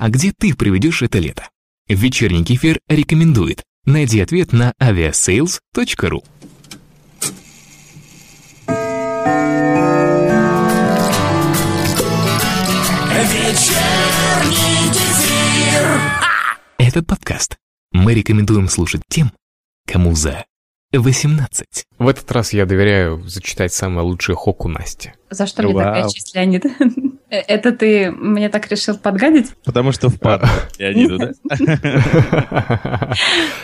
А где ты проведешь это лето? Вечерний кефир рекомендует. Найди ответ на aviasales.ru. Вечерний кефир. Этот подкаст мы рекомендуем слушать тем, кому за 18. В этот раз я доверяю зачитать самое лучшее хоку Насти. За что мне такая Вау. честь, Леонид? Э, Это ты мне так решил подгадить? Потому что впад Леониду, да?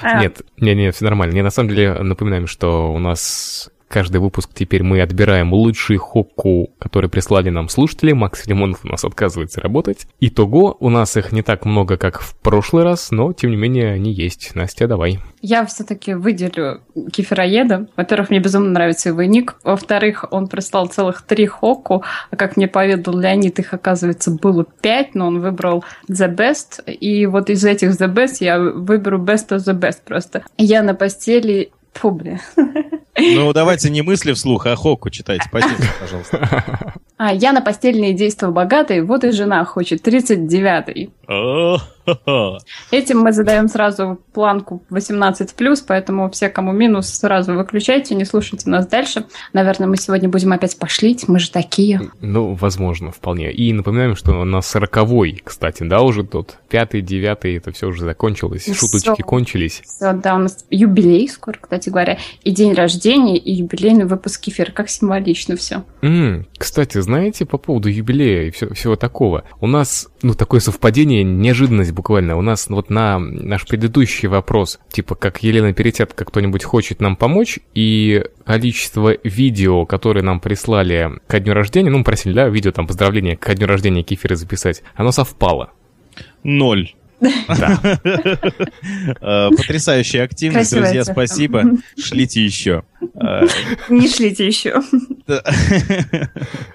А, Нет, нет, нет, все нормально. Не, на самом деле напоминаем, что у нас каждый выпуск теперь мы отбираем лучшие хокку, которые прислали нам слушатели. Макс Филимонов у нас отказывается работать. Итого, у нас их не так много, как в прошлый раз, но тем не менее они есть. Настя, давай. Я все-таки выделю кефироеда. Во-первых, мне безумно нравится его ник. Во-вторых, он прислал целых три хоку. А как мне поведал Леонид, их, оказывается, было пять, но он выбрал The Best. И вот из этих The Best я выберу Best of the Best просто. Я на постели... Фу, бля. Ну, давайте не мысли вслух, а хоку читайте. Спасибо, пожалуйста. А, я на постельные действия богатый, вот и жена хочет 39-й. О-хо-хо. Этим мы задаем сразу планку 18+, поэтому все, кому минус, сразу выключайте, не слушайте нас дальше. Наверное, мы сегодня будем опять пошлить, мы же такие. Ну, возможно, вполне. И напоминаем, что на сороковой, кстати, да, уже тот. Пятый, девятый, это все уже закончилось. Ну, Шуточки кончились. Всё, да, у нас юбилей скоро, кстати говоря, и день рождения, и юбилейный выпуск кефира. Как символично все. М, кстати, знаете, по поводу юбилея и все, всего такого, у нас, ну, такое совпадение, неожиданность буквально. У нас вот на наш предыдущий вопрос, типа, как Елена Перетятка кто-нибудь хочет нам помочь, и количество видео, которые нам прислали ко дню рождения, ну, мы просили, да, видео, там, поздравления ко дню рождения кефира записать, оно совпало. Ноль. Да. Э, Потрясающая активность, Красивая друзья, цифра. спасибо. Шлите еще. Э, Не шлите еще.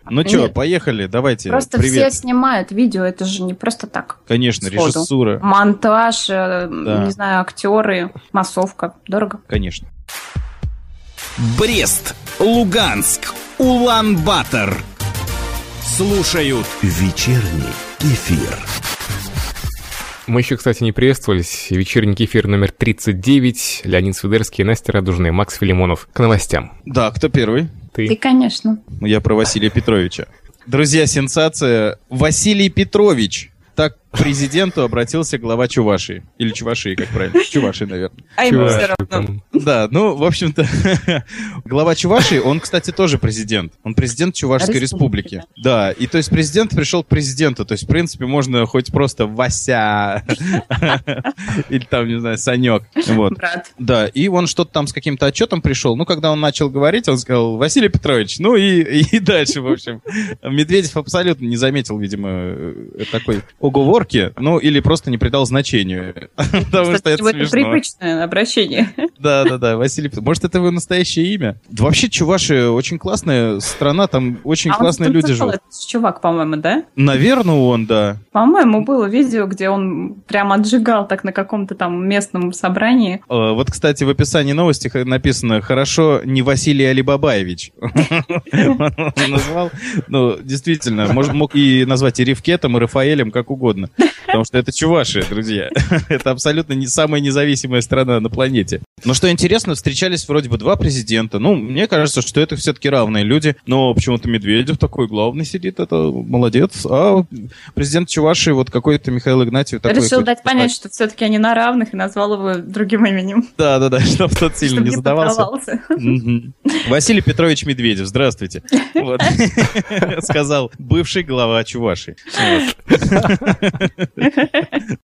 Ну что, поехали, давайте. Просто все снимают видео, это же не просто так. Конечно, сходу. режиссура. Монтаж, э, Да. не знаю, актеры, массовка. Дорого. Конечно. Брест, Луганск, Улан-Батор. Слушают вечерний кефир. Мы еще, кстати, не приветствовались. Вечерний кефир номер 39. Леонид Свидерский, Настя Радужная, Макс Филимонов. К новостям. Да, кто первый? Ты, Ты. конечно. Я про Василия Петровича. Друзья, сенсация. Василий Петрович. Так президенту обратился глава Чувашии. Или Чувашии, как правильно? Чувашии, наверное. А ему все равно. Да, ну, в общем-то, глава Чувашии, он, кстати, тоже президент. Он президент Чувашской Республики, республики. Да, и то есть президент пришел к президенту. То есть, в принципе, можно хоть просто Вася или там, не знаю, Санек. Вот. Брат. Да, и он что-то там с каким-то отчетом пришел. Ну, когда он начал говорить, он сказал, Василий Петрович, ну и, и дальше, в общем. Медведев абсолютно не заметил, видимо, э, такой оговорки, ну, или просто не придал значению. Потому что это привычное обращение. Да, да, да, Василий. Может, это его настоящее имя? Вообще, Чуваши очень классная страна, там очень А классные люди живут. чувак, по-моему, да? Наверное, он, да. По-моему, было видео, где он прям отжигал так на каком-то там местном собрании. Э, Вот, кстати, в описании новости написано «Хорошо, не Василий Алибабаевич». Он назвал, ну, действительно, мож- мог и назвать и Ривкетом, и Рафаэлем, как угодно. Потому что это чуваши, друзья. Это абсолютно не самая независимая страна на планете. Но что интересно, встречались вроде бы два президента. Ну, мне кажется, что это все-таки равные люди. Но почему-то Медведев такой главный сидит, это молодец. А президент Чуваши, вот какой-то Михаил Игнатьев такой... Решил дать понять, что все-таки они на равных, и назвал его другим именем. Да-да-да, чтобы тот сильно не задавался. Василий Петрович Медведев, здравствуйте. Сказал бывший глава Чуваши.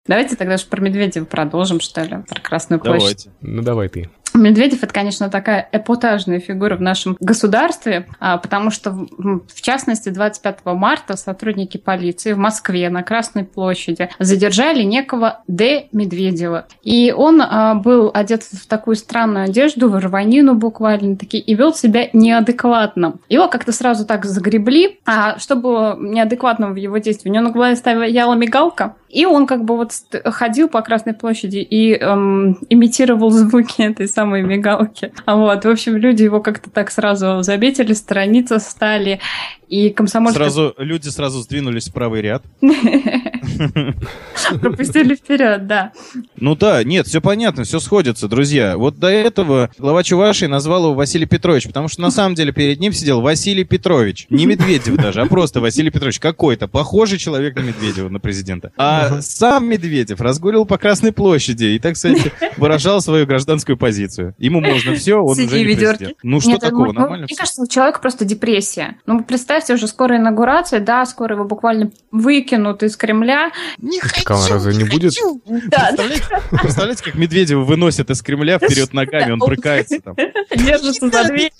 Давайте тогда же про Медведева продолжим, что ли, про Красную площадь. Давайте. Ну, давай ты. Медведев это, конечно, такая эпатажная фигура в нашем государстве, а, потому что, в частности, 25 марта сотрудники полиции в Москве на Красной площади задержали некого Д. Медведева. И он а, был одет в такую странную одежду, в рванину буквально таки, и вел себя неадекватно. Его как-то сразу так загребли, а что было неадекватного в его действии? У него на голове стояла мигалка, и он как бы вот ходил по Красной площади и эм, имитировал звуки этой самой мигалки. А Вот, в общем, люди его как-то так сразу заметили, страницы стали, и комсомольская... Сразу, люди сразу сдвинулись в правый ряд. Пропустили вперед, да. Ну да, нет, все понятно, все сходится, друзья. Вот до этого глава Чувашии назвал его Василий Петрович, потому что на самом деле перед ним сидел Василий Петрович. Не Медведев даже, а просто Василий Петрович. Какой-то похожий человек на Медведева, на президента. А сам Медведев разгуливал по Красной площади и, так сказать, выражал свою гражданскую позицию. Ему можно все, он Сиди, уже не ведерки. президент. Ну что Нет, такого, ну, нормально Мне кажется, у человека просто депрессия. Ну, представьте, уже скоро инаугурация, да, скоро его буквально выкинут из Кремля. Не Такого разве не будет? Да, Представляете, представляете, как Медведева выносят из Кремля вперед ногами, он брыкается там. держится за дверь.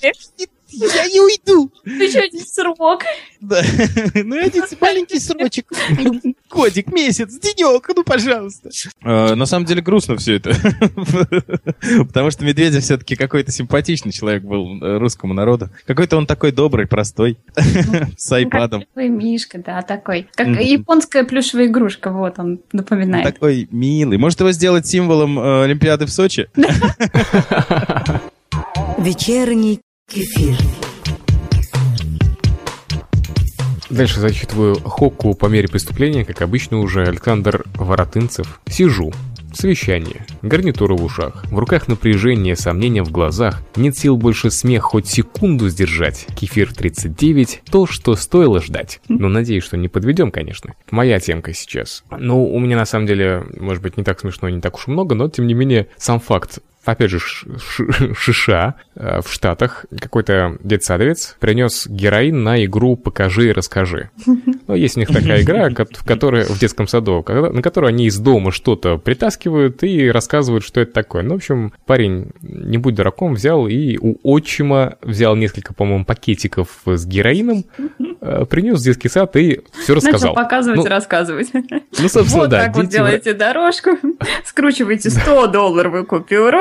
Я не уйду. Еще один срок. Да. Ну, один маленький срочек. Годик, месяц, денек, ну, пожалуйста. На самом деле грустно все это. Потому что Медведев все-таки какой-то симпатичный человек был э, русскому народу. Какой-то он такой добрый, простой, с айпадом. Такой Мишка, да, такой. Как японская плюшевая игрушка, вот он напоминает. Такой милый. Может его сделать символом э, Олимпиады в Сочи? Вечерний кефир. Дальше зачитываю Хокку по мере преступления, как обычно уже Александр Воротынцев. Сижу. Совещание. Гарнитура в ушах. В руках напряжение, сомнения в глазах. Нет сил больше смех хоть секунду сдержать. Кефир 39. То, что стоило ждать. Ну, надеюсь, что не подведем, конечно. Моя темка сейчас. Ну, у меня на самом деле, может быть, не так смешно, не так уж много, но, тем не менее, сам факт опять же, США э, в Штатах какой-то детсадовец принес героин на игру «Покажи и расскажи». Ну, есть у них такая игра, в которой в детском саду, на которой они из дома что-то притаскивают и рассказывают, что это такое. Ну, в общем, парень, не будь дураком, взял и у отчима взял несколько, по-моему, пакетиков с героином, э, принес в детский сад и все Начал рассказал. показывать Ну, и рассказывать. Ну, собственно, Вот да. так вот делаете дорожку, скручиваете 100-долларовую купюру.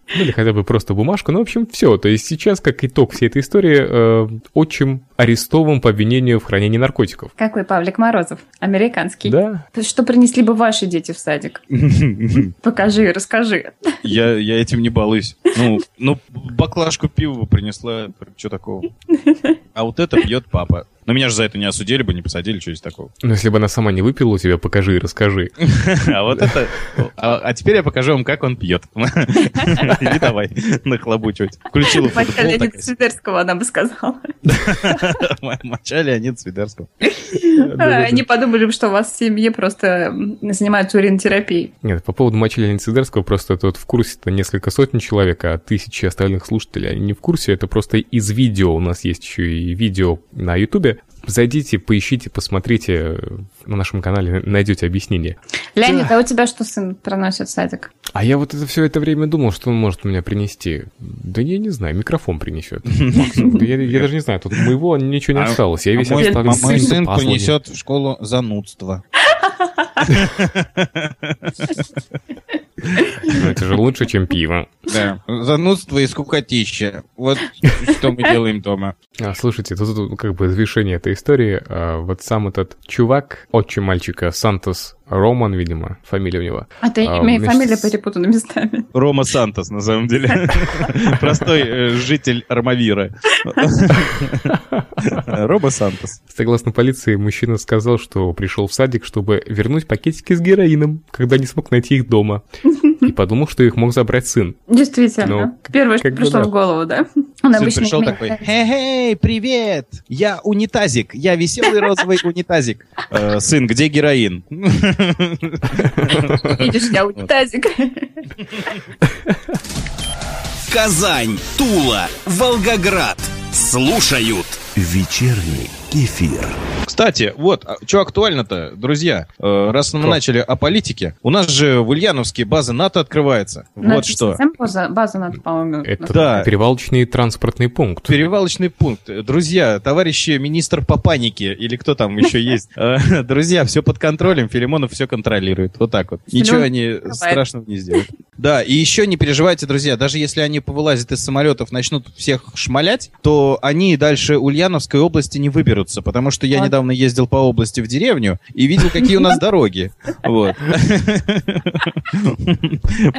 Ну, или хотя бы просто бумажку. Ну, в общем, все. То есть сейчас, как итог всей этой истории, э, отчим арестован по обвинению в хранении наркотиков. Какой Павлик Морозов? Американский. Да. Что принесли бы ваши дети в садик? Покажи, расскажи. Я, я этим не балуюсь. Ну, ну, баклажку пива бы принесла, что такого? А вот это пьет папа. Но меня же за это не осудили бы, не посадили, что здесь такого. Но если бы она сама не выпила у тебя, покажи и расскажи. А вот это... А, а теперь я покажу вам, как он пьет. Иди давай, нахлобучивать. Включила футбол, Леонида Свидерского, она бы сказала. моча Леонид Свидерского. Они подумали бы, что у вас в семье просто занимаются уринотерапией. Нет, по поводу матча Леонида Сидерского, просто тут в курсе-то несколько сотен человек, а тысячи остальных слушателей, они не в курсе. Это просто из видео. У нас есть еще и видео на Ютубе. Зайдите, поищите, посмотрите. На нашем канале найдете объяснение. Леонид, а у тебя что сын проносит в садик? А я вот это все это время думал, что он может у меня принести. Да я не знаю, микрофон принесет. Да Я, даже не знаю, тут моего ничего не А- осталось. Я весь мой, сын пазлы. понесет в школу занудство. Ну, Это же лучше, чем пиво. Да, занудство и скукотища. Вот что мы делаем дома. А, слушайте, тут, тут как бы завершение этой истории. а, вот сам этот чувак, отчим мальчика, Сантос Роман, видимо, фамилия у него. А ты А, имя и фамилия с- перепутаны местами. Рома Сантос, на самом деле. Простой э, житель Армавира. Рома Сантос. Согласно полиции, мужчина сказал, что пришел в садик, чтобы вернуть пакетики с героином, когда не смог найти их дома. И подумал, что их мог забрать сын. Действительно. Ну, Первое, что пришло да. в голову, да? Он Сын обычно пришел такой, «Хей-хей, привет! Я унитазик, я веселый розовый унитазик». «Э, Сын, где героин? Видишь, я унитазик. Казань, Тула, Волгоград. Слушают Вечерний кефир. Кстати, вот, что актуально-то, друзья, Э, раз мы Что? начали о политике, у нас же в Ульяновске база НАТО открывается. Ну, Вот это что. база, база надо, по-моему. Это Да. перевалочный транспортный пункт. Перевалочный пункт. Друзья, товарищи министр по панике, или кто там еще есть. Э, Друзья, все под контролем, Филимонов все контролирует. Вот так вот. Ничего они страшного не сделают. Да, и еще не переживайте, друзья, даже если они повылазят из самолетов, начнут всех шмалять, то они дальше Ульяновской области не выберутся, потому что я Вот. Недавно ездил по области в деревню и видел, какие у нас дороги. Вот.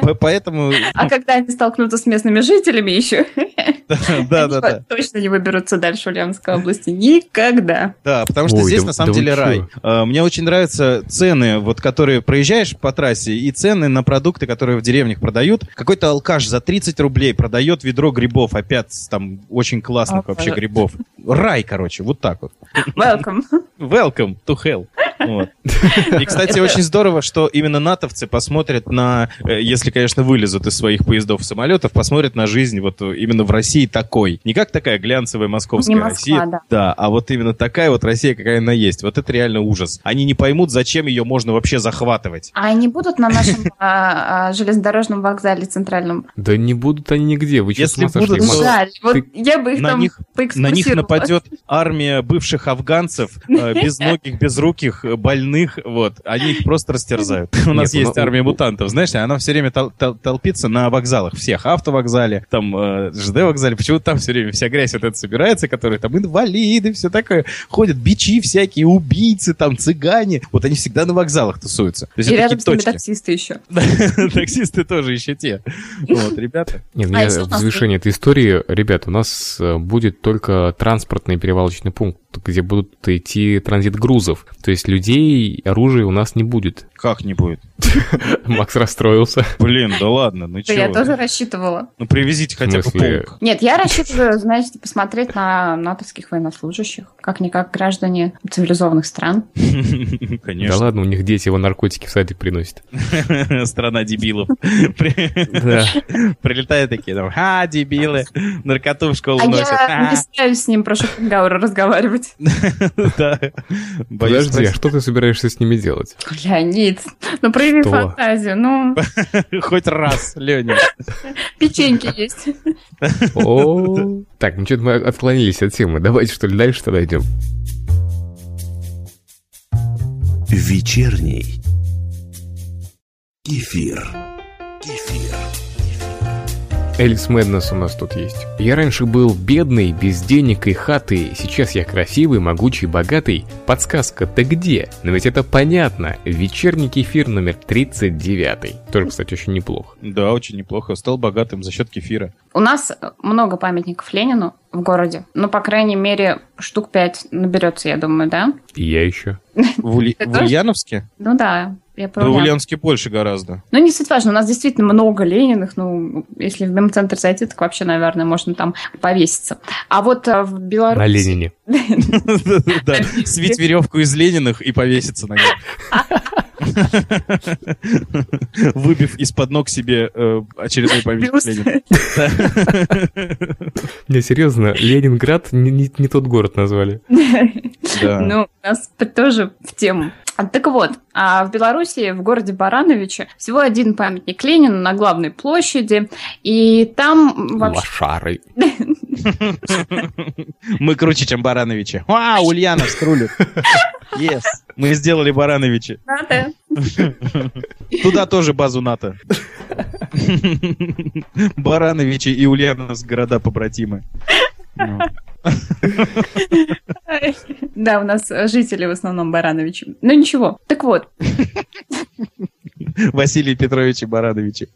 По- Поэтому, А когда они столкнутся с местными жителями еще, да, да, да. точно не выберутся дальше Ульяновской области. Никогда. Да, потому что здесь на самом деле рай. А, Мне очень нравятся цены, вот которые проезжаешь по трассе, и цены на продукты, которые в деревнях продают. Какой-то алкаш за 30 рублей продает ведро грибов, опять там очень классных вообще грибов. Рай, короче, вот так вот. Welcome. Huh? Welcome to hell. Вот. И, кстати, очень здорово, что именно натовцы посмотрят на, э, если, конечно, вылезут из своих поездов и самолетов, посмотрят на жизнь вот э, именно в России такой. Не как такая глянцевая московская Москва, Россия. да. а вот именно такая вот Россия, какая она есть. Вот это реально ужас. Они не поймут, зачем ее можно вообще захватывать. А они будут на нашем а, а, железнодорожном вокзале центральном? Да не будут они нигде, вы Если будут, Жаль. Вот я бы их на там них- На них нападет армия бывших афганцев, э, безногих, безруких, э, больных, вот. Они их просто растерзают. У нас есть ну, армия мутантов, знаешь, она все время тол- тол- толпится на вокзалах всех. Автовокзале, там, э, ЖД-вокзале. Почему там все время вся грязь вот эта собирается, которые там инвалиды, все такое. Ходят бичи всякие, убийцы, там, цыгане. Вот они всегда на вокзалах тусуются. То есть И рядом с ними таксисты еще. Таксисты тоже еще те. Вот, ребята. Нет, А я в нас завершение этой истории, ребят, у нас э, будет только транспортный перевалочный пункт, где будут идти транзит грузов. То есть людей, оружия у нас не будет. Как не будет? Макс расстроился. Блин, да ладно, ну Да я тоже рассчитывала. Ну привезите хотя бы полк. Нет, я рассчитываю, знаете, посмотреть на натовских военнослужащих, как-никак граждане цивилизованных стран. Да Конечно. ладно, у них дети его наркотики в садик приносят. Страна дебилов. При- Да. Прилетают такие, там, ха, дебилы, наркоту в школу А носят. я не «А». стараюсь с ним про Шопенгауэра разговаривать. Да. Подожди, а что ты собираешься с ними делать? Леонид, ну прояви Что? фантазию, ну. Хоть раз, Леня. печеньки есть. О, Так, ну что-то мы отклонились от темы. Давайте, что ли, дальше тогда идем. Вечерний кефир. Кефир. Элис Мэднес у нас тут есть. Я раньше был бедный, без денег и хаты. Сейчас я красивый, могучий, богатый. Подсказка, ты где? Но ведь это понятно. Вечерний кефир номер 39. Тоже, кстати, очень неплохо. Да, очень неплохо. Стал богатым за счет кефира. У нас много памятников Ленину в городе. Ну, по крайней мере, штук пять наберется, я думаю, да? И я еще. В, Ули- в? Ульяновске? Ну да, я Да в. Ульяновске больше гораздо. Ну, не суть важно, у нас действительно много Лениных, ну, если в мемцентр зайти, так вообще, наверное, можно там повеситься. А вот а, в Беларуси... На Ленине. Да, свить веревку из Лениных и повеситься на ней. Выбив из-под ног себе э, очередной памятник. Ленина. Не, серьезно, Ленинград не, тот город назвали. Да. Ну, у нас тоже в тему. А, Так вот, а в Беларуси, в городе Барановиче, всего один памятник Ленину на главной площади, и там вообще... Лошары. Мы круче, чем Барановичи. А, Ульяновск рулит. Yes. Мы сделали Барановичи. Надо. Туда тоже базу НАТО. Барановичи и Ульяновск города побратимы. Ну. Да, у нас жители в основном Барановичи. Ну ничего. Так вот, Василий Петрович Барановичи.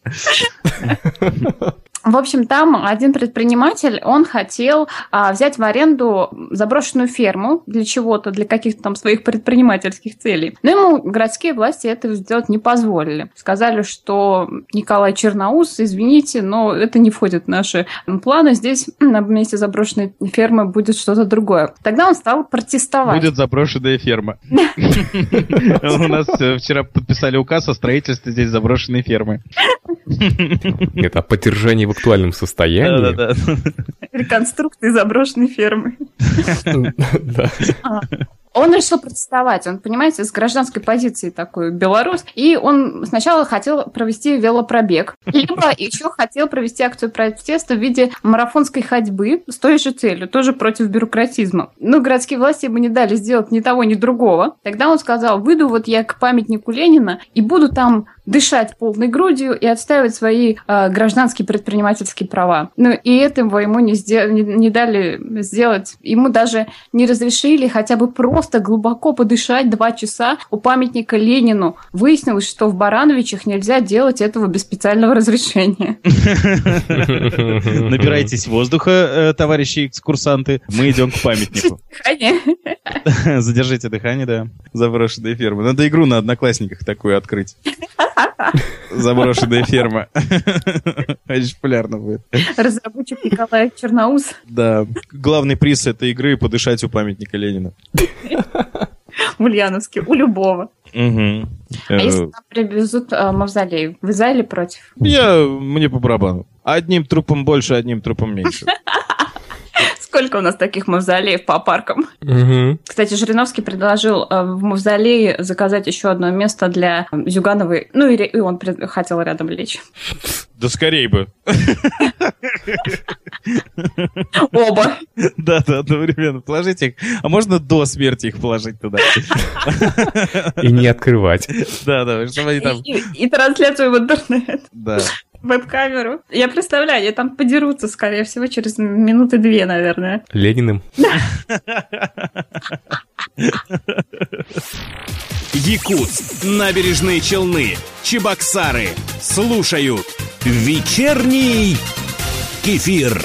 В общем, там один предприниматель, он хотел а, взять в аренду заброшенную ферму для чего-то, для каких-то там своих предпринимательских целей. Но ему городские власти этого сделать не позволили. Сказали, что Николай Черноус, извините, но это не входит в наши планы. Здесь на месте заброшенной фермы будет что-то другое. Тогда он стал протестовать. Будет заброшенная ферма. У нас э, вчера подписали указ о строительстве здесь заброшенной фермы. Это поддержание в актуальном состоянии. Да-да-да. Реконструкции заброшенной фермы. Да. Он решил протестовать, он, понимаете, с гражданской позиции такой белорус, и он сначала хотел провести велопробег, либо еще хотел провести акцию протеста в виде марафонской ходьбы с той же целью, тоже против бюрократизма. Но городские власти ему не дали сделать ни того, ни другого. Тогда он сказал, выйду вот я к памятнику Ленина и буду там дышать полной грудью и отстаивать свои э, гражданские предпринимательские права. Ну и этого ему не, сдел- не, не дали сделать. Ему даже не разрешили хотя бы просто глубоко подышать два часа у памятника Ленину. Выяснилось, что в Барановичах нельзя делать этого без специального разрешения. Набирайтесь воздуха, э, товарищи экскурсанты. Мы идем к памятнику. Задержите дыхание, да. Заброшенная ферма. Надо игру на одноклассниках такую открыть. Заброшенная ферма. Очень популярно будет. Разработчик Николай Черноус. Да. Главный приз этой игры — подышать у памятника Ленина. В Ульяновске, у любого. Мгм. А если Э, нам привезут э, мавзолей, вы за или против? Я... Мне по барабану. Одним трупом больше, одним трупом меньше. Сколько у нас таких мавзолеев по паркам? Мгм. Кстати, Жириновский предложил э, в мавзолее заказать еще одно место для Зюгановой. Ну, и, он хотел рядом лечь. Да скорей бы. Оба. Да, да, одновременно. Положите их. А можно до смерти их положить туда? И не открывать. Да, да, чтобы они там... И, и трансляцию в интернет, Да. Веб-камеру. Я представляю, они там подерутся, скорее всего, через минуты две, наверное. Лениным. Якутск, набережные Челны, Чебоксары. Слушают вечерний кефир.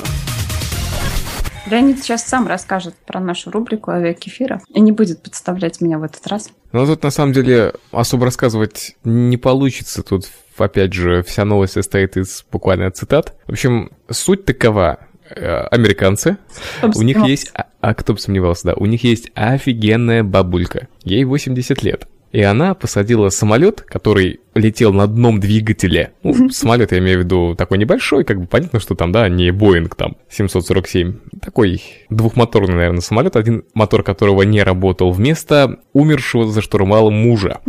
Леонид сейчас сам расскажет про нашу рубрику «Авиакефира» и не будет подставлять меня в этот раз. Но тут на самом деле особо рассказывать не получится. Тут, опять же, вся новость состоит из буквально цитат. В общем, суть такова. Э, Американцы, у них есть... А, а кто бы сомневался, да. У них есть офигенная бабулька. Ей 80 лет. И она посадила самолет, который летел на одном двигателе. Ну, самолет, я имею в виду, такой небольшой, как бы понятно, что там, да, не Боинг там 747. Такой двухмоторный, наверное, самолет, один мотор которого не работал, вместо умершего за штурвалом мужа.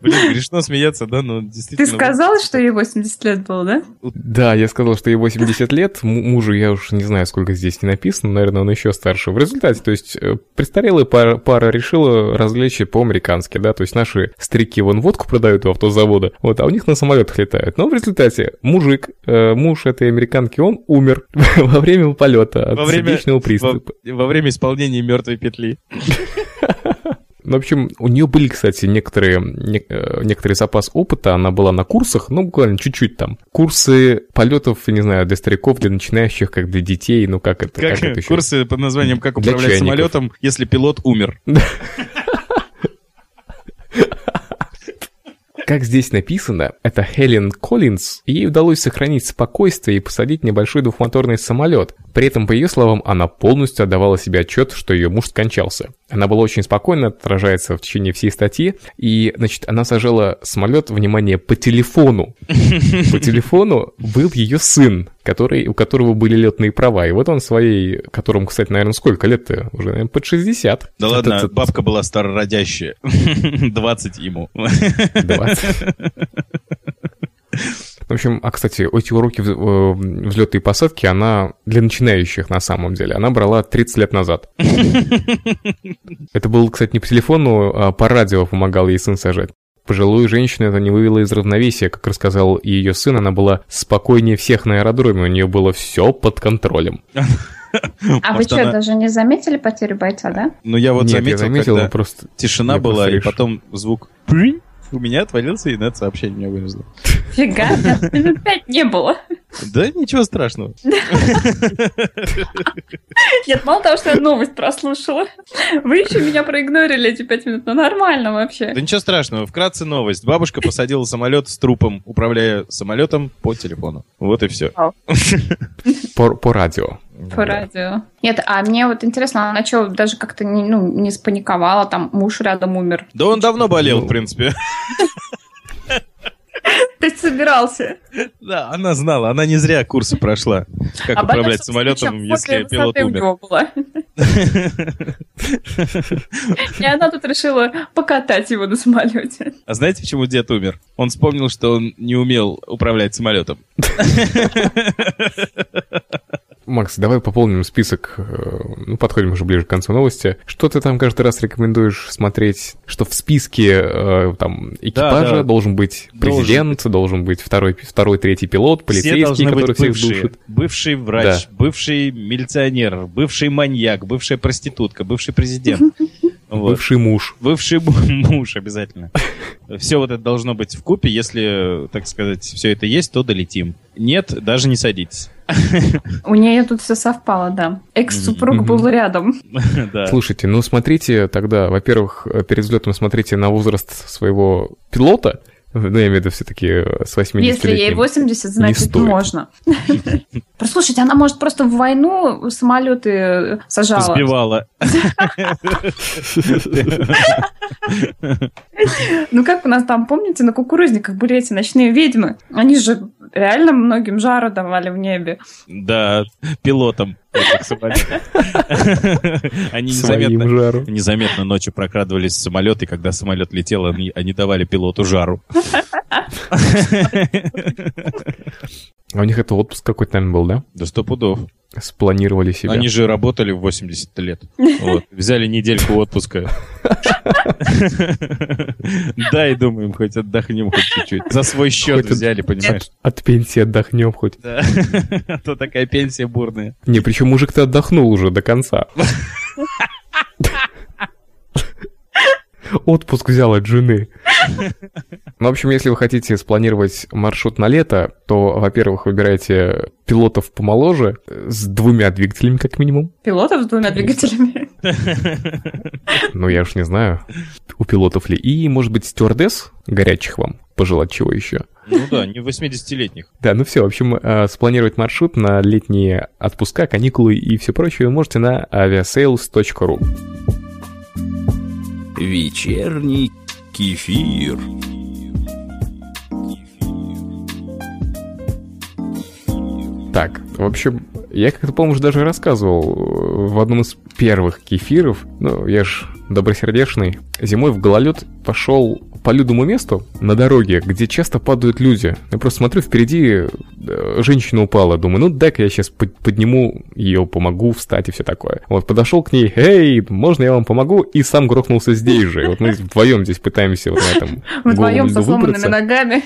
Блин, грешно смеяться, да, но действительно... Ты сказал, что ей 80 лет было, да? Да, я сказал, что ей 80 лет, мужу я уж не знаю, сколько здесь не написано, наверное, он еще старше. В результате, то есть, э, престарелая пара, пара решила развлечь по-американски, да, то есть наши старики вон водку продают у автозавода, вот, а у них на самолетах летают. Но в результате мужик, э, муж этой американки, он умер во время полета от Во время- сердечного Во, приступа. во время исполнения мертвой петли. Ну, в общем, у нее были, кстати, некоторые, не- э, некоторый запас опыта. Она была на курсах, ну, буквально чуть-чуть там. Курсы полетов, не знаю, для стариков, для начинающих, как для детей, ну, как это, Как, как это еще? курсы под названием «Как управлять чайников. самолетом, если пилот умер». Как здесь написано, это Хелен Коллинз, ей удалось сохранить спокойствие и посадить небольшой двухмоторный самолет. При этом, по ее словам, она полностью отдавала себе отчет, что ее муж скончался. Она была очень спокойна, отражается в течение всей статьи, и, значит, она сажала самолет, внимание, по телефону. По телефону был ее сын, который, у которого были летные права. И вот он своей, которому, кстати, наверное, сколько лет-то? Уже, наверное, под 60. Да ладно, Это- бабка была старородящая. 20 ему. 20. В общем, а, кстати, эти уроки э, взлета и посадки, она для начинающих на самом деле. Она брала 30 лет назад. Это было, кстати, не по телефону, а по радио помогал ей сын сажать. Пожилую женщину это не вывело из равновесия, как рассказал ее сын, она была спокойнее всех на аэродроме, у нее было все под контролем. А вы Может, что, даже не заметили потерю бойца, да? Ну, я вот Нет, заметил, когда просто... тишина была, и потом звук у меня отвалился, и на это сообщение меня вынесло. Фига, нет, минут пять не было. Да ничего страшного. Нет, мало того, что я новость прослушала, вы еще меня проигнорили эти пять минут. Ну, нормально вообще. Да ничего страшного. Вкратце новость. Бабушка посадила самолет с трупом, управляя самолетом по телефону. Вот и все. По, по радио. По радио. Нет, а мне вот интересно, она что, даже как-то не, ну, не спаниковала, там муж рядом умер. Да он давно болел, Ну. в принципе. То есть собирался. Да, она знала, она не зря курсы прошла. Как А управлять самолетом, если после пилот умер. И она тут решила покатать его на самолете. А знаете, почему дед умер? Он вспомнил, что он не умел управлять самолетом. Макс, давай пополним список. э, Ну, подходим уже ближе к концу новости. Что ты там каждый раз рекомендуешь смотреть? Что в списке э, там экипажа да. должен быть Должен президент, должен быть второй, второй, третий пилот, полицейский, который быть всех бывшие. душит. Бывший врач, бывший милиционер, бывший маньяк, бывшая проститутка, бывший президент. Вот. Бывший муж. Бывший му- муж обязательно. Все вот это должно быть в купе. Если, так сказать, все это есть, то долетим. Нет, даже не садитесь. У нее тут все совпало, да. Экс-супруг был рядом. Да. Слушайте, ну смотрите тогда, во-первых, перед взлетом смотрите на возраст своего пилота. Ну, я имею в виду все-таки с 80 Если ей 80, значит, можно. Послушайте, она может просто в войну самолеты сажала. Сбивала. Ну как у нас там, помните, на кукурузниках были эти ночные ведьмы? Они же реально многим жару давали в небе. Да, этих самолетов. Они незаметно, жару. незаметно ночью прокрадывались в самолет, и когда самолет летел, они, они давали пилоту жару. А у них это отпуск какой-то, наверное, был, да? Да сто пудов. Спланировали себя. Они же работали в 80 лет. Вот. Взяли недельку отпуска. Дай, думаем, хоть отдохнем хоть чуть-чуть. За свой счет взяли, понимаешь? От пенсии отдохнем хоть. Да. А то такая пенсия бурная. Не, причем мужик-то отдохнул уже до конца. Отпуск взял от жены. Ну, в общем, если вы хотите спланировать маршрут на лето, то, во-первых, выбирайте пилотов помоложе, э, с двумя двигателями как минимум. Пилотов с двумя двигателями. Ну, я уж не знаю, у пилотов ли. И, может быть, стюардесс горячих вам пожелать чего еще. Ну да, не 80-летних. Да, ну все, в общем, э, спланировать маршрут на летние отпуска, каникулы и все прочее вы можете на aviasales.ru. Вечерний кефир. Так, в общем, я как-то, по-моему, уже даже рассказывал э, в одном из первых кефиров, ну, я ж добросердечный, зимой в гололед пошел по людному месту на дороге, где часто падают люди. Я просто смотрю, впереди э, женщина упала, думаю, ну дай-ка я сейчас подниму ее, помогу встать и все такое. Вот подошел к ней, эй, можно я вам помогу? И сам грохнулся здесь же. И вот мы вдвоем здесь пытаемся вот на этом Вдвоем со сломанными ногами.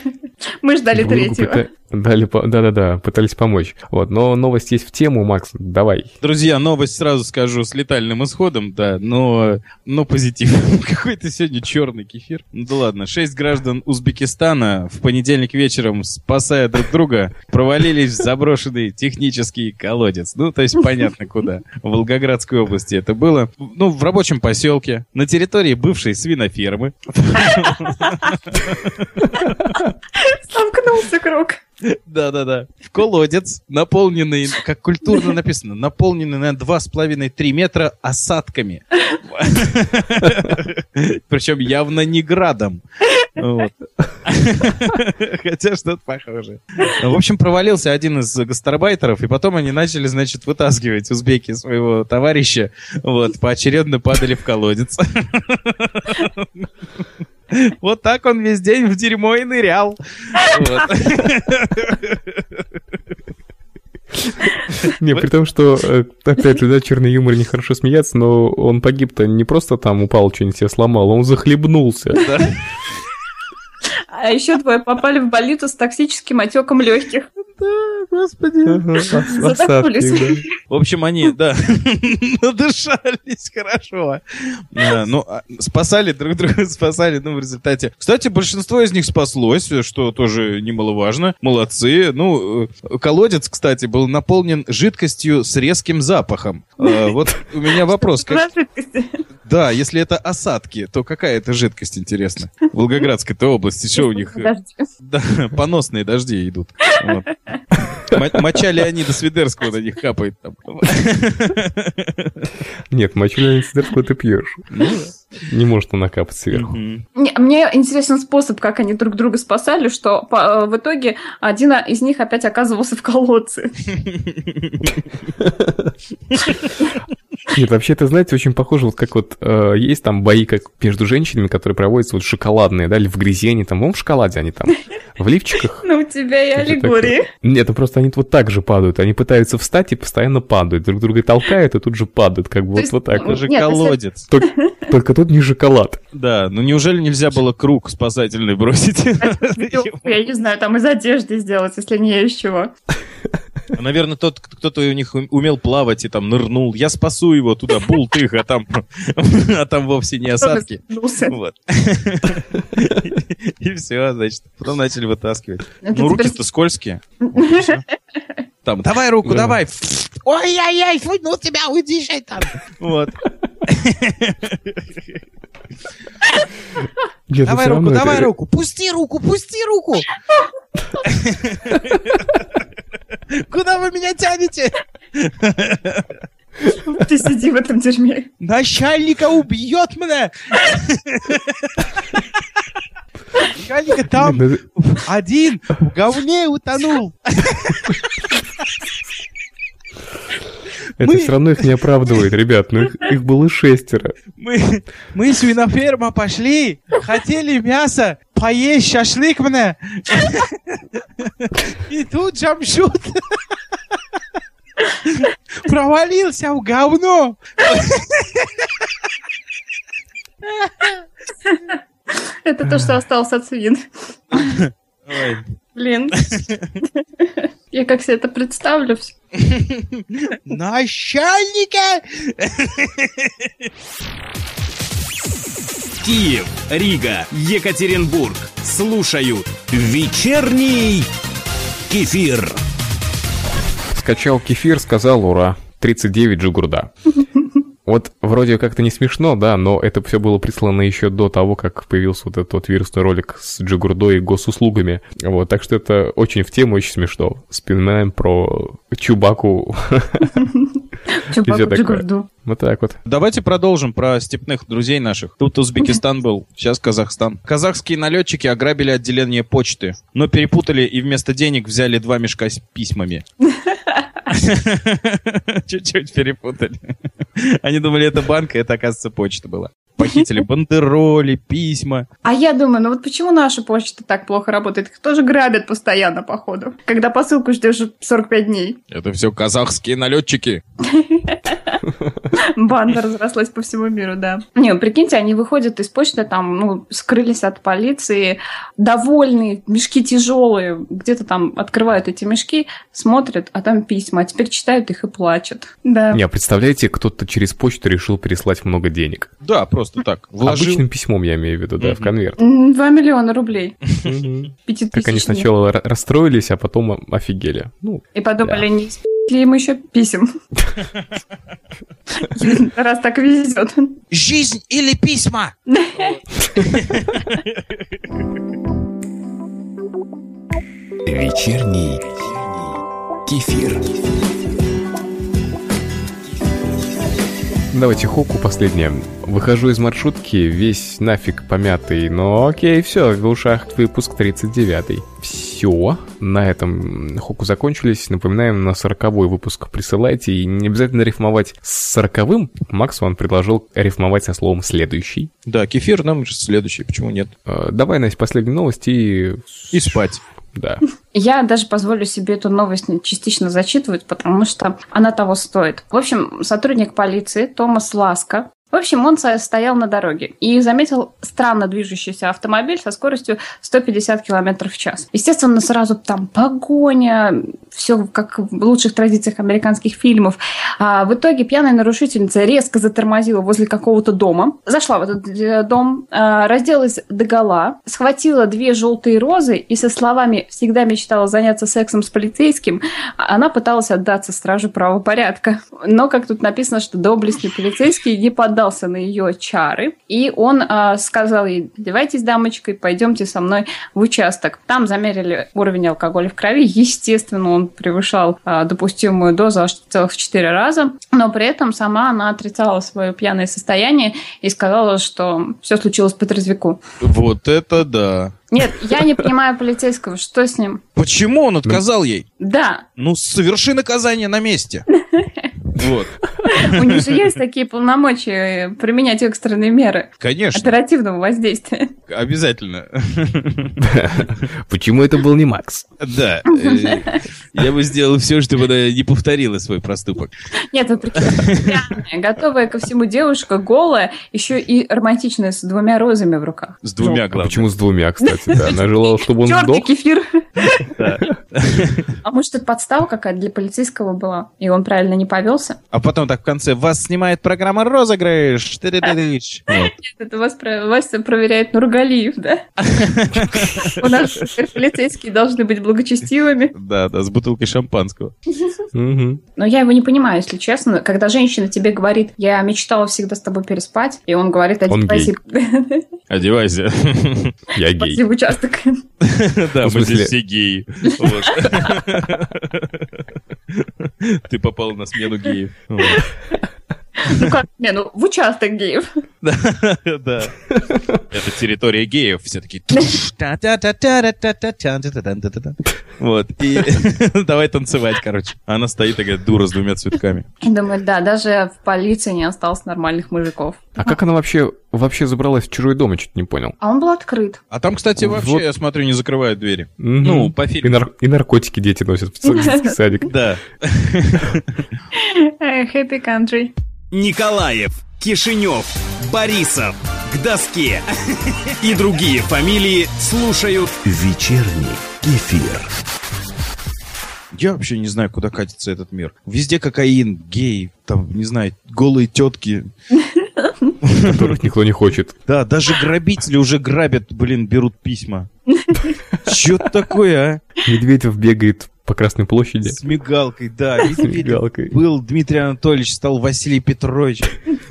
Мы ждали третьего. Дали, да-да-да, пытались помочь. Вот, но новость есть в тему, Макс, давай. Друзья, новость сразу скажу с летальным исходом, да, но, но позитивно. Какой-то сегодня черный кефир. Ну да ладно, шесть граждан Узбекистана в понедельник вечером, спасая друг друга, провалились в заброшенный технический колодец. Ну, то есть понятно куда. В Волгоградской области это было. Ну, в рабочем поселке, на территории бывшей свинофермы. Сомкнулся круг. Да-да-да. В колодец, наполненный, как культурно написано, наполненный на 2,5-3 метра осадками. Причем явно не градом. Хотя что-то похоже. В общем, провалился один из гастарбайтеров, и потом они начали, значит, вытаскивать узбеки своего товарища. Вот, поочередно падали в колодец. Вот так он весь день в дерьмо и нырял. Не, при том, что, э, опять же, да, черный юмор нехорошо смеяться, но он погиб-то не просто там упал, что-нибудь себе сломал, он захлебнулся. А еще двое попали в больницу с токсическим отеком легких. Ага, ос- Задохнулись. да. В общем, они, да, надышались хорошо. Да, Ну, а, спасали друг друга, спасали, ну, в результате. Кстати, большинство из них спаслось, что тоже немаловажно. Молодцы. Ну, э, колодец, кстати, был наполнен жидкостью с резким запахом. А, Вот у меня вопрос. Да, если это осадки, то какая это жидкость, интересно? В Волгоградской-то области, что у них? э. Да, поносные дожди идут. Вот. Мо- Моча Леонида Свидерского на них капает там. Нет, мочу Леонидовского ты пьешь. Ну Не может он накапать сверху. Мне интересен способ, как они друг друга спасали, что по- э, в итоге один из них опять оказывался в колодце. Нет, вообще, это, знаете, очень похоже, вот как вот э, есть там бои как между женщинами, которые проводятся вот шоколадные, да, или в грязи они там, по в шоколаде они там в лифчиках. Ну, у тебя и аллегории. такое. Нет, ну просто они вот так же падают. Они пытаются встать и постоянно падают. Друг друга толкают и тут же падают. Как бы вот, вот так Это же колодец. Только, только тут не шоколад. Да, ну неужели нельзя было круг спасательный бросить? Я не знаю, там из одежды сделать, если не из чего. Наверное, тот, кто-то у них ум- умел плавать и там нырнул. Я спасу его туда, бултых, а там, а там вовсе не осадки. Вот. И все, значит, потом начали вытаскивать. Ну, теперь- руки-то скользкие. Там, давай руку, Да. давай. Ой-ой-ой, фу, ну тебя, уйди, шайтан. Вот. Нет, ну Давай руку, давай руку. Пусти руку, пусти руку. Куда вы меня тянете? Ты сиди в этом дерьме. Начальника убьет меня. Начальника там один в говне утонул. Это Мы- все равно их не оправдывает, ребят. Ну их, их было шестеро. Мы, мы свиноферма пошли, хотели мясо, поесть шашлык мне. И тут Джамшут провалился в говно. Это то, что осталось от свин. Ой, Блин. Я как себе это представлю. Начальника! Киев, Рига, Екатеринбург. Слушают вечерний кефир. Скачал кефир, сказал ура. 39 джигурда. Вот вроде как-то не смешно, да, но это все было прислано еще до того, как появился вот этот вот вирусный ролик с джигурдой и госуслугами. Вот, так что это очень в тему, очень смешно. Вспоминаем про Чубаку. Такое. Джигурду. Вот так вот. Давайте продолжим про степных друзей наших. Тут Узбекистан был, сейчас Казахстан. Казахские налетчики ограбили отделение почты, но перепутали и вместо денег взяли два мешка с письмами. Чуть-чуть перепутали. Они думали, это банк, а это, оказывается, почта была. Похитили бандероли, письма. А я думаю, ну вот почему наша почта так плохо работает? Их тоже грабят постоянно, походу. Когда посылку ждешь 45 дней. Это все казахские налетчики. Банда разрослась по всему миру, да. Не, прикиньте, они выходят из почты, там, ну, скрылись от полиции, довольные, мешки тяжелые, где-то там открывают эти мешки, смотрят, а там письма, а теперь читают их и плачут. Да. Не, а представляете, кто-то через почту решил переслать много денег. Да, просто так. Вложил. Обычным письмом, я имею в виду, да, в конверт. Два миллиона рублей. Как они сначала ра- расстроились, а потом офигели. Ну, И подумали, не ли им еще писем. Раз так везет. Жизнь или письма? Вечерний кефир. Давайте хоку последнее. Выхожу из маршрутки, весь нафиг помятый, но окей, все, в ушах выпуск 39. Все, на этом хоку закончились. Напоминаем, на 40 выпуск присылайте, и не обязательно рифмовать с 40 Макс он предложил рифмовать со словом «следующий». Да, кефир нам же следующий, почему нет? Э, Давай, Настя, последнюю новость и... И спать. Да. Я даже позволю себе эту новость частично зачитывать, потому что она того стоит. В общем, сотрудник полиции Томас Ласка в общем, он стоял на дороге и заметил странно движущийся автомобиль со скоростью 150 км в час. Естественно, сразу там погоня, все как в лучших традициях американских фильмов. А в итоге пьяная нарушительница резко затормозила возле какого-то дома, зашла в этот э, дом, а, разделась догола, схватила две желтые розы и со словами «всегда мечтала заняться сексом с полицейским», она пыталась отдаться стражу правопорядка. Но, как тут написано, что доблестный полицейский не поддался на ее чары, и он а, сказал ей, девайтесь, дамочкой, пойдемте со мной в участок. Там замерили уровень алкоголя в крови, естественно, он превышал а, допустимую дозу аж целых в 4 раза, но при этом сама она отрицала свое пьяное состояние и сказала, что все случилось по трезвику. Вот это да. Нет, я не понимаю полицейского, что с ним? Почему он отказал ей? Да, Ну, соверши наказание на месте. Вот. У них же есть такие полномочия применять экстренные меры Конечно, оперативного воздействия. обязательно. Почему это был не Макс? Да. э, Я бы сделал все, чтобы она не повторила свой проступок. Нет, прикиньте, пьяная, готовая ко всему девушка, голая, еще и романтичная, с двумя розами в руках. С двумя, А главное. почему с двумя, кстати? Да, она желала, чтобы он сдох. кефир. А может, это подстава какая-то для полицейского была, и он правильно не повелся? А потом так в конце вас снимает программа розыгрыш. Нет, это вас, про- вас проверяет Нургалиев, да? У нас полицейские должны быть благочестивыми. Да, да, с бутылкой шампанского. Но я его не понимаю, если честно. Когда женщина тебе говорит, я мечтала всегда с тобой переспать, и он говорит, одевайся Одевайся. Я гей. пойди в участок. Да, мы здесь все геи. Ты попал на смену геев. Ну как, не, ну в участок геев. Да, да. Это территория геев. Все такие... Вот. И давай танцевать, короче. Она стоит такая дура с двумя цветками. Думаю, да, даже в полиции не осталось нормальных мужиков. А как она вообще вообще забралась в чужой дом, я что-то не понял. А он был открыт. А там, кстати, вообще, я смотрю, не закрывают двери. Ну, по фильму. И, наркотики дети носят в детский садик. Да. Happy country. Николаев. Кишинев, Борисов, к доске и другие фамилии слушают Вечерний кефир. Я вообще не знаю, куда катится этот мир. Везде кокаин, гей, там, не знаю, голые тетки. которых никто не хочет. Да, даже грабители уже грабят, блин, берут письма. Чё такое, а? Медведев бегает по Красной площади С мигалкой, да. с мигалкой. Был Дмитрий Анатольевич, стал Василий Петрович.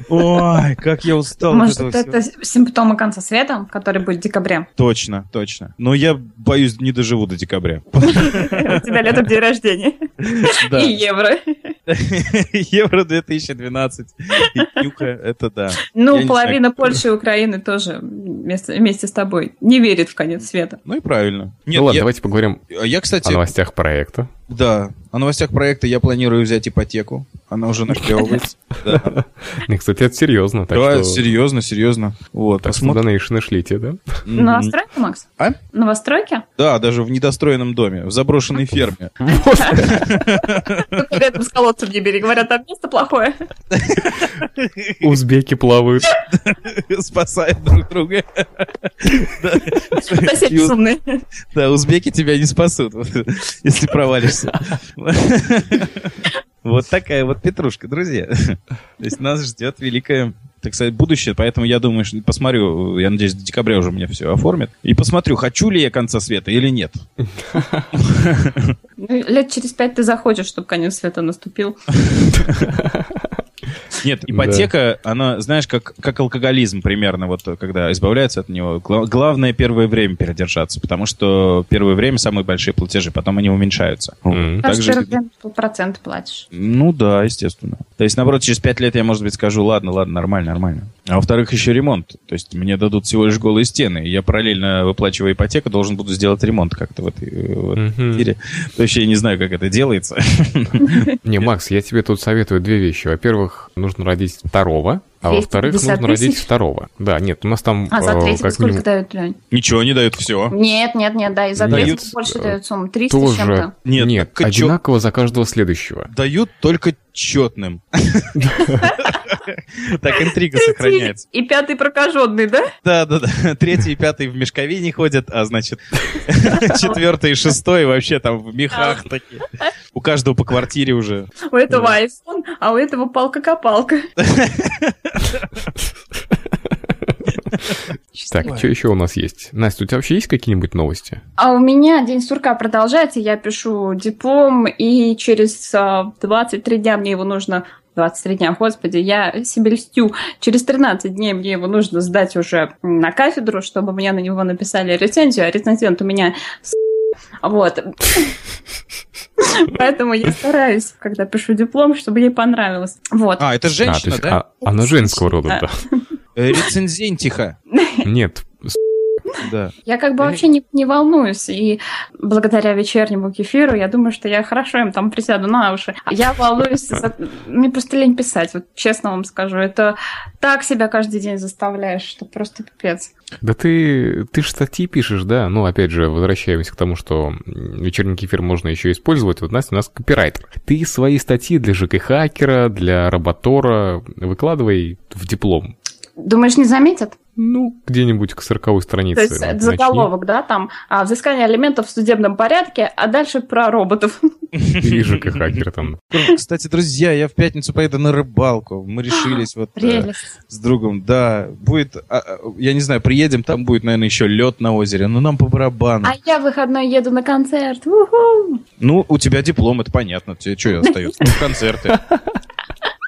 Ой, как я устал от Может, этого это всего. симптомы конца света, который будет в декабре? Точно, точно. Но я боюсь, не доживу до декабря. У тебя летом день рождения. И евро. Евро 2012. И Нюха, это да. Ну, половина Польши и Украины тоже вместе, с тобой не верит в конец света. Ну и правильно. Ну ладно, давайте поговорим я, кстати, о новостях проекта. Да, о новостях проекта я планирую взять ипотеку. Она уже наклевывается. Да, И, кстати, это серьезно. Так Да, серьезно, серьезно. Вот, так что донейшны шлите, да? Новостройка, Макс? А? Новостройки? Да, даже в недостроенном доме, в заброшенной ферме. Только рядом с колодцем не бери. Говорят, там место плохое. Узбеки плавают. Спасают друг друга. Соседи шумные. Да, узбеки тебя не спасут, вот, если провалишься. Вот такая вот петрушка, друзья. То есть нас ждет великое, так сказать, будущее, поэтому я думаю, что посмотрю, я надеюсь, до декабря уже меня все оформят, и посмотрю, хочу ли я конца света или нет. Ну, Лет через пять ты захочешь, чтобы конец света наступил. Нет, ипотека, она, знаешь, как, как алкоголизм примерно, вот когда избавляются от него. Гла- главное первое время передержаться, потому что первое время самые большие платежи, потом они уменьшаются. М. Так Каждый же- раз прям полпроцента платишь. Ну да, естественно. То есть, наоборот, через пять лет я, может быть, скажу, ладно, ладно, нормально, нормально. А во-вторых, еще ремонт. То есть мне дадут всего лишь голые стены. и Я параллельно, выплачивая ипотеку, должен буду сделать ремонт как-то в этой э, в Мгм. квартире. То есть я не знаю, как это делается. Не, Макс, я тебе тут советую две вещи. Во-первых, нужно родить второго, а 250 во-вторых, нужно родить тысяч? второго. Да, нет, у нас там... А за э, третьего как сколько минимум дают, Лень? Ничего не дают, все. Нет, нет, нет, да, и за Дают, третьего больше э, дают сумму. 300 с чем-то. Тоже Нет, нет, так а чё? одинаково за каждого следующего. Дают только четным. Так интрига сохраняется. И пятый прокаженный, да? Да, да, да. Третий и пятый в мешковине ходят, а значит, четвертый и шестой вообще там в мехах такие. У каждого по квартире уже. У этого iPhone, а у этого палка-копалка. Так, что еще у нас есть? Настя, у тебя вообще есть какие-нибудь новости? А у меня день сурка продолжается, я пишу диплом, и через а, 23 дня мне его нужно 23 дня, господи, я себе льстю. Через 13 дней мне его нужно сдать уже на кафедру, чтобы мне на него написали рецензию, а рецензент у меня с***. Вот. Поэтому я стараюсь, когда пишу диплом, чтобы ей понравилось. Вот. А, это а, женщина, да? а, она женского рода, Да. Э, Рецензентиха. Нет, Да. Я как бы вообще не, не волнуюсь, и благодаря вечернему кефиру я думаю, что я хорошо им там присяду на уши. Я волнуюсь, за- мне просто лень писать, вот честно вам скажу. Это так себя каждый день заставляешь, что просто пипец. Да ты, ты же статьи пишешь, да? Ну, опять же, возвращаемся к тому, что вечерний кефир можно еще использовать. Вот Настя у нас копирайтер. Ты свои статьи для ЖК-хакера, для Роботора выкладывай в диплом. Думаешь, не заметят? Ну, где-нибудь к 40 странице. То есть это начни. заголовок, да, там а, взыскание алиментов в судебном порядке, а дальше про роботов. И ЖК-хакер там. Кстати, друзья, я в пятницу поеду на рыбалку. Мы решились вот э, с другом. Да, будет, а, а, я не знаю, приедем, там будет, наверное, еще лед на озере. Но нам по барабану. А я в выходной еду на концерт. Уху! Ну, у тебя диплом, это понятно. Тебе что остается? Ну, Концерты.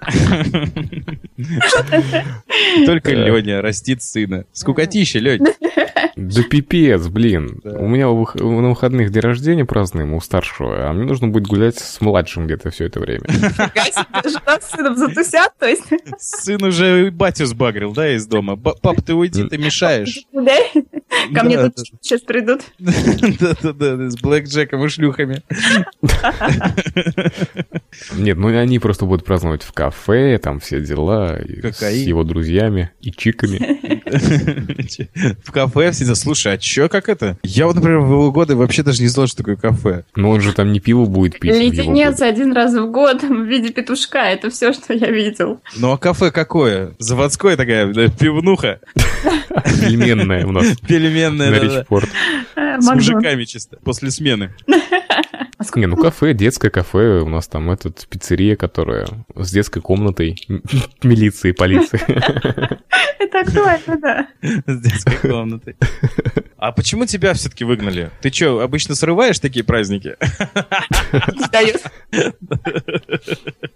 Только Леня растит сына. Скукотища, Лень. Да пипец, блин. Да. У меня на выходных день рождения празднуем у старшего, а мне нужно будет гулять с младшим где-то все это время. Жена с сыном затусят, то есть Сын уже батю сбагрил, да, из дома. Пап, ты уйди, ты мешаешь. Ко мне тут сейчас придут. Да-да-да, с блэкджеком и шлюхами. Нет, ну они просто будут праздновать в кафе, там все дела, и с его друзьями и чиками. В кафе все да, слушай, а чё, как это? Я вот, например, в его годы вообще даже не знал, что такое кафе. Но он же там не пиво будет пить. Леденец один раз в год в виде петушка. Это все, что я видел. Ну а кафе какое? Заводское такая, да, пивнуха, Пельменная у нас пельменная, на да. Э, С мужиками чисто, после смены. Не, ну кафе, детское кафе, у нас там этот пиццерия, которая с детской комнатой милиции, полиции. Это актуально, да. С детской комнатой. А почему тебя все-таки выгнали? Ты что, обычно срываешь такие праздники? Сдаю.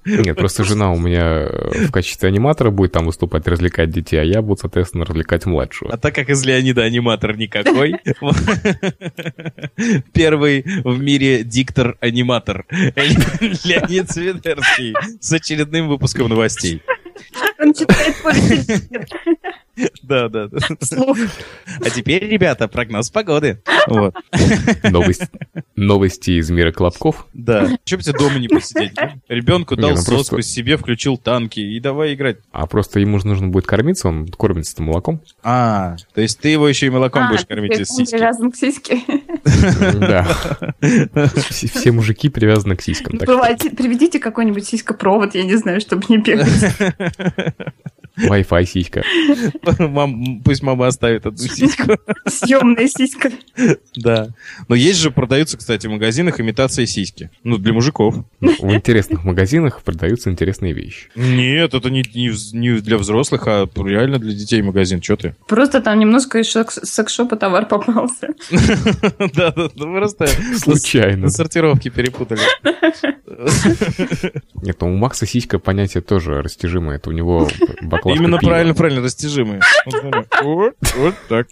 Нет, просто жена у меня э, в качестве аниматора будет там выступать, развлекать детей, а я буду, соответственно, развлекать младшего. А так как из Леонида аниматор никакой, первый в мире диктор-аниматор Леонид Свидерский с очередным выпуском новостей. Он читает Да, да. А теперь, ребята, прогноз погоды. Вот. Новости из мира клопков. Да. Че бы тебе дома не посидеть? Ребенку дал ну соску, себе включил танки и давай играть. А просто ему же нужно будет кормиться, он кормится молоком. А, то есть ты его еще и молоком А, будешь кормить из сиськи. к сиске. Да. Все мужики привязаны к сиськам. приведите какой-нибудь сиськопровод, я не знаю, чтобы не бегать. Wi-Fi сиська. Мам, пусть мама оставит одну сиську. Съемная сиська. Да. Но есть же, продаются, кстати, в магазинах имитация сиськи. Ну, для мужиков. В интересных магазинах продаются интересные вещи. Нет, это не, не не для взрослых, а реально для детей магазин. Че ты? Просто там немножко из секс-шопа товар попался. Да, да, ну просто Случайно. на сортировке перепутали. Нет, ну у Макса сиська понятие тоже растяжимое. Это у него баклажка Именно пива. правильно, правильно, растяжимые. Вот так.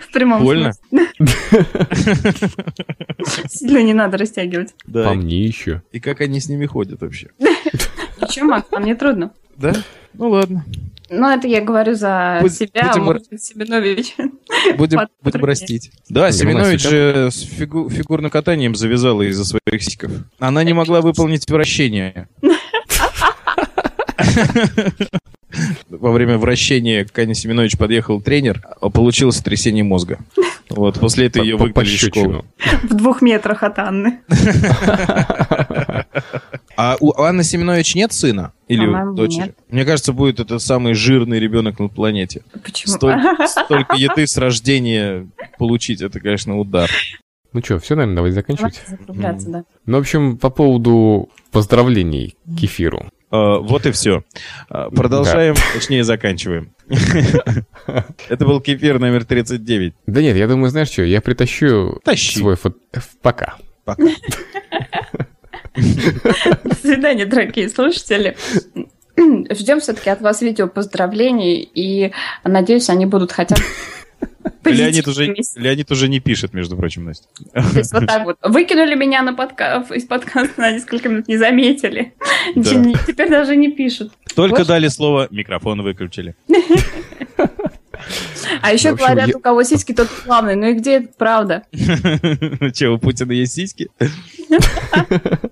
В прямом Больно? смысле. Сильно не надо растягивать. По Да. мне еще. И как они с ними ходят вообще? Ничего, Макс, а мне трудно. Да? Ну ладно. Но это я говорю за Будь- себя, будем может быть, Семенович. Будем, будем растить. Да, Семенович ну, же с фигу- фигурным катанием завязала из-за своих сиськов. Она не могла выполнить вращение. Во время вращения к Ане Семенович подъехал тренер, а получилось сотрясение мозга. Вот, после этого ее выгнали из школы. В двух метрах от Анны. А у Анны Семенович нет сына? Или По-моему, дочери? нет. Мне кажется, будет это самый жирный ребенок на планете. Почему? Столь- столько еды с рождения получить, это, конечно, удар. Ну что, все, наверное, давайте заканчивать. Давайте закругляться, да. Ну, в общем, по поводу поздравлений к эфиру. А, Вот и все. Продолжаем, точнее заканчиваем. Это был кефир номер 39. Да нет, я думаю, знаешь что, я притащу Тащи. свой фото... Пока. Пока. До свидания, дорогие слушатели. Ждем все-таки от вас видео поздравлений, и надеюсь, они будут хотя бы Леонид уже. Леонид уже не пишет, между прочим, Настя. То есть вот так вот. Выкинули меня на подка... из подкаста на несколько минут, не заметили. Да. Теперь даже не пишут. Только Вот. дали слово, микрофон выключили. А еще общем, говорят, я- у кого сиськи, тот главный. Ну и где это правда? Че, у Путина есть сиськи?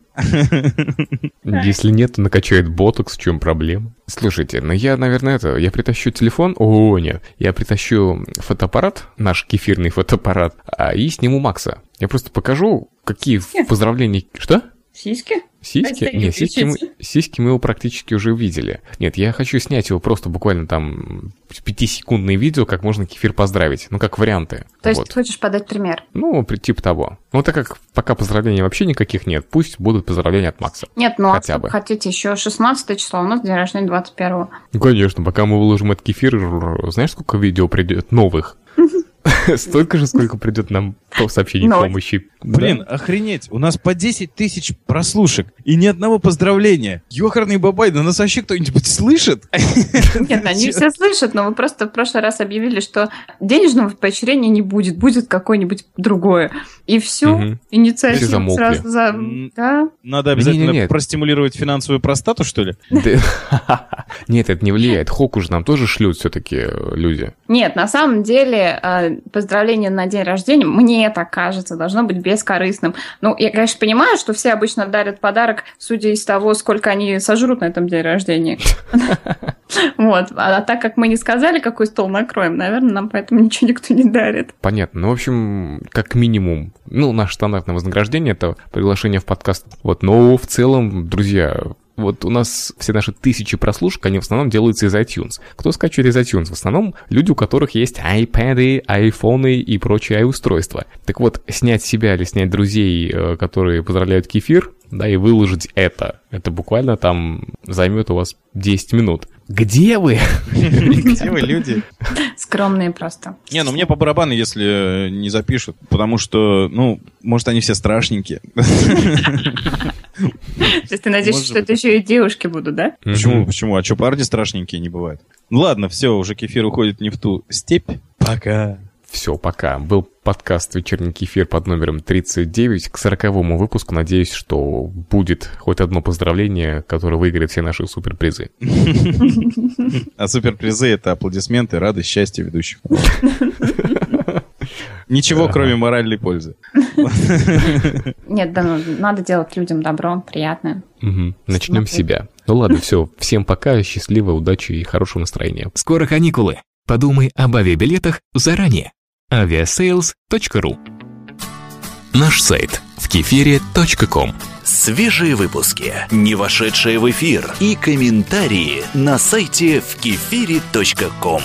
Если нет, то накачает ботокс, в чем проблема? Слушайте, ну я, наверное, это, я притащу телефон, о, нет, я притащу фотоаппарат, наш кефирный фотоаппарат, а, и сниму Макса. Я просто покажу, какие поздравления... Что? Сиськи? Сиськи? Дайте Нет, сиськи мы, сиськи мы его практически уже видели. Нет, я хочу снять его просто буквально там пятисекундное видео, как можно кефир поздравить. Ну, как варианты. То есть Вот. ты хочешь подать пример? Ну, типа того. Ну, так как пока поздравлений вообще никаких нет, пусть будут поздравления от Макса. Нет, ну а Хотя что бы. хотите, еще 16 число, у нас день рождения 21 Ну, конечно, пока мы выложим этот кефир, р- знаешь, сколько видео придет новых? Столько же, сколько придет нам по сообщений помощи. Блин, охренеть, у нас по 10 тысяч прослушек и ни одного поздравления. Ёхарный бабай, да нас вообще кто-нибудь слышит? Нет, они все слышат, но вы просто в прошлый раз объявили, что денежного поощрения не будет, будет какое-нибудь другое. И все, замолкли. сразу за... Надо обязательно простимулировать финансовую простату, что ли? Нет, это не влияет. Хоку же нам тоже шлют все-таки люди. Нет, на самом деле э, поздравление на день рождения, мне так кажется, должно быть бескорыстным. Ну, я, конечно, понимаю, что все обычно дарят подарок, судя из того, сколько они сожрут на этом день рождения. Вот. А так как мы не сказали, какой стол накроем, наверное, нам поэтому ничего никто не дарит. Понятно. Ну, в общем, как минимум, ну, наше стандартное вознаграждение это приглашение в подкаст. Вот, но в целом, друзья, вот у нас все наши тысячи прослушек, они в основном делаются из iTunes. Кто скачивает из iTunes? В основном люди, у которых есть iPad, айфоны и прочие устройства. Так вот, снять себя или снять друзей, э, которые поздравляют кефир, да, и выложить это. Это буквально там займет у вас 10 минут. Где вы? Где вы, люди? Скромные просто. Не, ну мне по барабану, если э, не запишут, потому что, ну, может, они все страшненькие. То есть ты надеешься, что это еще и девушки будут, да? Почему? Почему? А что, парни страшненькие не бывают? Ну ладно, все, уже кефир уходит не в ту степь. Пока. Все, пока. Был подкаст «Вечерний кефир» под номером 39 к 40 выпуску. Надеюсь, что будет хоть одно поздравление, которое выиграет все наши суперпризы. А суперпризы — это аплодисменты, радость, счастье ведущих. Ничего, кроме моральной пользы. Нет, да, ну, надо делать людям добро, приятное. Начнем с себя. Ну ладно, все. Всем пока, счастливо, удачи и хорошего настроения. Скоро каникулы. Подумай об авиабилетах заранее. aviasales.ru Наш сайт в кефире.ком Свежие выпуски, не вошедшие в эфир и комментарии на сайте в кефире.ком.